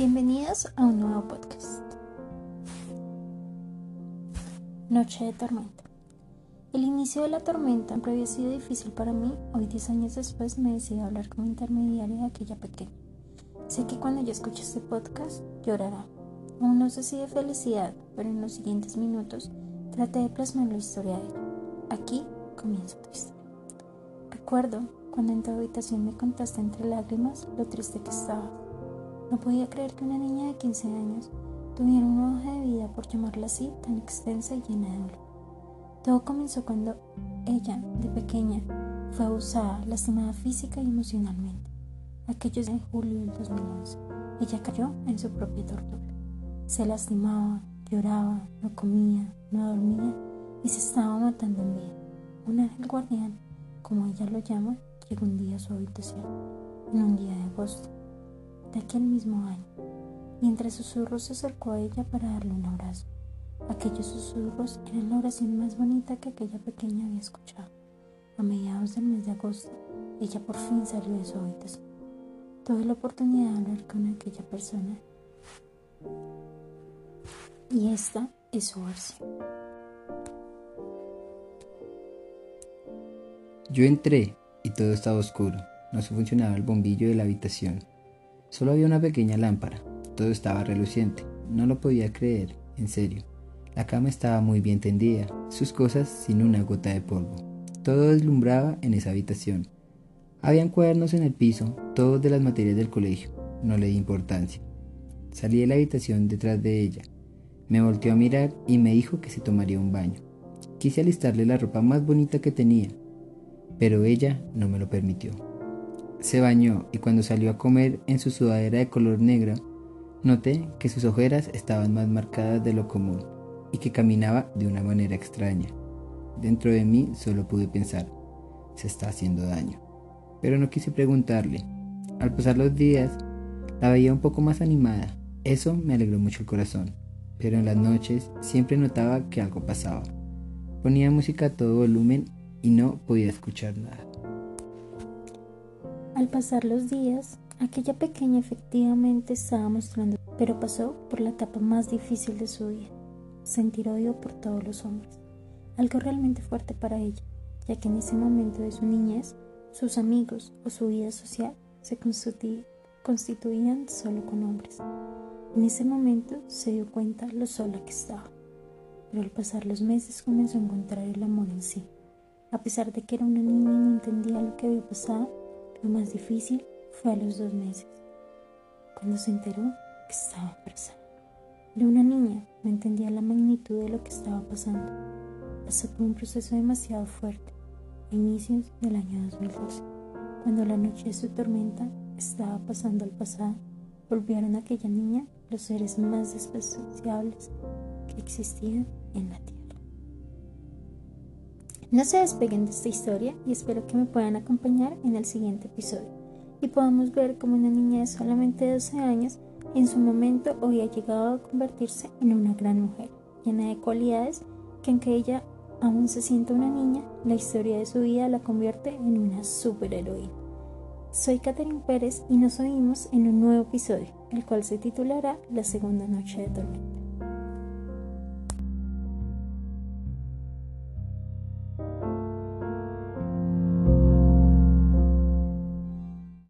Bienvenidos a un nuevo podcast. Noche de tormenta. El inicio de la tormenta siempre había sido difícil para mí. Hoy, 10 años después, me decidí hablar como intermediaria de aquella pequeña. Sé que cuando yo escuche este podcast, llorará. Aún no sé si de felicidad, pero en los siguientes minutos traté de plasmar la historia de ella. Aquí comienza tu historia. Recuerdo cuando en tu habitación me contaste entre lágrimas lo triste que estaba no podía creer que una niña de 15 años tuviera una hoja de vida, por llamarla así, tan extensa y llena de dolor. Todo comenzó cuando ella, de pequeña, fue abusada, lastimada física y emocionalmente. Aquello de julio del 2011. Ella cayó en su propia tortura. Se lastimaba, lloraba, no comía, no dormía y se estaba matando en vida. Un ángel guardián, como ella lo llama, llegó un día a su habitación, en un día de agosto de aquel mismo año, y entre susurros se acercó a ella para darle un abrazo. Aquellos susurros eran la oración más bonita que aquella pequeña había escuchado. A mediados del mes de agosto, ella por fin salió de su habitación. Tuve la oportunidad de hablar con aquella persona y esta es su versión. Yo entré y todo estaba oscuro. No se funcionaba el bombillo de la habitación. Solo había una pequeña lámpara. Todo estaba reluciente. No lo podía creer, en serio. La cama estaba muy bien tendida, sus cosas sin una gota de polvo. Todo deslumbraba en esa habitación. Habían cuadernos en el piso, todos de las materias del colegio. No le di importancia. Salí de la habitación detrás de ella. Me volteó a mirar y me dijo que se tomaría un baño. Quise alistarle la ropa más bonita que tenía, pero ella no me lo permitió. Se bañó y cuando salió a comer en su sudadera de color negro, noté que sus ojeras estaban más marcadas de lo común y que caminaba de una manera extraña. Dentro de mí solo pude pensar, se está haciendo daño. Pero no quise preguntarle. Al pasar los días, la veía un poco más animada. Eso me alegró mucho el corazón. Pero en las noches siempre notaba que algo pasaba. Ponía música a todo volumen y no podía escuchar nada. Al pasar los días, aquella pequeña efectivamente estaba mostrando, pero pasó por la etapa más difícil de su vida, sentir odio por todos los hombres, algo realmente fuerte para ella, ya que en ese momento de su niñez, sus amigos o su vida social se constituían solo con hombres. En ese momento se dio cuenta lo sola que estaba, pero al pasar los meses comenzó a encontrar el amor en sí. A pesar de que era una niña y no entendía lo que había pasado, lo más difícil fue a los dos meses, cuando se enteró que estaba embarazada. Era una niña, no entendía la magnitud de lo que estaba pasando. Pasó por un proceso demasiado fuerte, a inicios del año 2012, cuando la noche de su tormenta estaba pasando al pasado, volvieron a aquella niña los seres más despreciables que existían en la tierra. No se despeguen de esta historia y espero que me puedan acompañar en el siguiente episodio y podamos ver cómo una niña de solamente 12 años en su momento hoy ha llegado a convertirse en una gran mujer, llena de cualidades que aunque ella aún se sienta una niña, la historia de su vida la convierte en una superheroína. Soy Catherine Pérez y nos oímos en un nuevo episodio, el cual se titulará La segunda noche de tormenta.